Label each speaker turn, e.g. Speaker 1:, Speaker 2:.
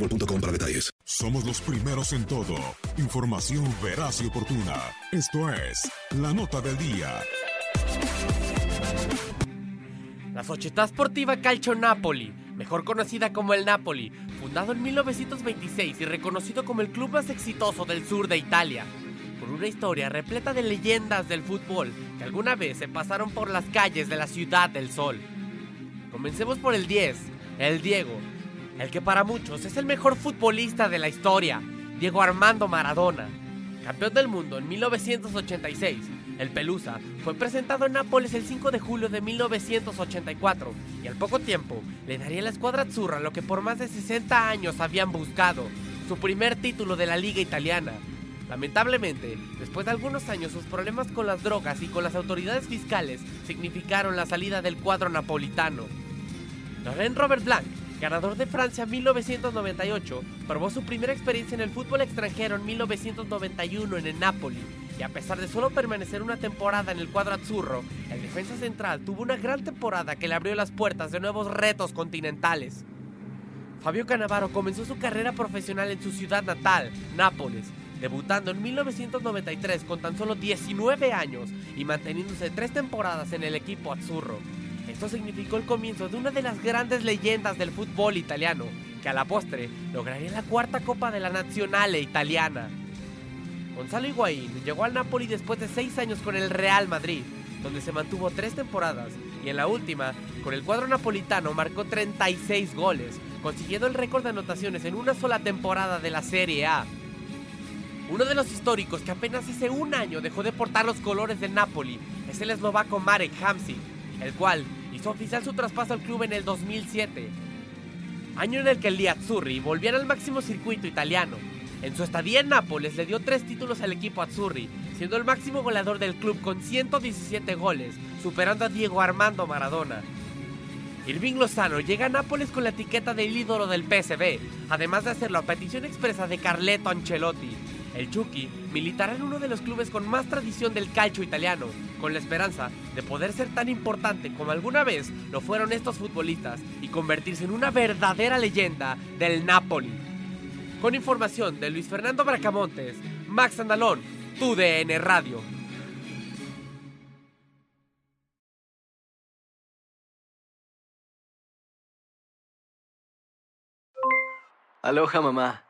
Speaker 1: boostmobile.com para detalles.
Speaker 2: Somos los primeros en todo. Información veraz y oportuna. Esto es La Nota del Día.
Speaker 3: La Società Sportiva Calcio Napoli, mejor conocida como el Napoli, fundado en 1926 y reconocido como el club más exitoso del sur de Italia, con una historia repleta de leyendas del fútbol que alguna vez se pasaron por las calles de la Ciudad del Sol. Comencemos por el 10, el Diego, el que para muchos es el mejor futbolista de la historia, Diego Armando Maradona. Campeón del mundo en 1986, el Pelusa fue presentado en Nápoles el 5 de julio de 1984 y al poco tiempo le daría a la escuadra azzurra lo que por más de 60 años habían buscado, su primer título de la liga italiana. Lamentablemente, después de algunos años sus problemas con las drogas y con las autoridades fiscales significaron la salida del cuadro napolitano. Laurent Robert Blanc ganador de Francia 1998, probó su primera experiencia en el fútbol extranjero en 1991 en el Napoli. Y a pesar de solo permanecer una temporada en el cuadro azzurro, el defensa central tuvo una gran temporada que le abrió las puertas de nuevos retos continentales. Fabio Cannavaro comenzó su carrera profesional en su ciudad natal, Nápoles, debutando en 1993 con tan solo 19 años y manteniéndose tres temporadas en el equipo azzurro. Esto significó el comienzo de una de las grandes leyendas del fútbol italiano, que a la postre lograría la cuarta Copa de la Nazionale italiana. Gonzalo Higuaín llegó al Napoli después de seis años con el Real Madrid, donde se mantuvo tres temporadas y en la última, con el cuadro napolitano, marcó 36 goles, consiguiendo el récord de anotaciones en una sola temporada de la Serie A. Uno de los históricos que apenas hace un año dejó de portar los colores del Napoli es el eslovaco Marek Hamsik, el cual hizo oficial su traspaso al club en el 2007, año en el que el Azzurri volviera al máximo circuito italiano. En su estadía en Nápoles le dio tres títulos al equipo Azzurri, siendo el máximo goleador del club con 117 goles, superando a Diego Armando Maradona. Irving Lozano llega a Nápoles con la etiqueta del ídolo del PSV, además de hacerlo a petición expresa de Carleto Ancelotti. El Chucky militará en uno de los clubes con más tradición del calcio italiano, con la esperanza de poder ser tan importante como alguna vez lo fueron estos futbolistas y convertirse en una verdadera leyenda del Napoli. Con información de Luis Fernando Bracamontes, Max Andalón, TUDN Radio.
Speaker 4: Aloha mamá,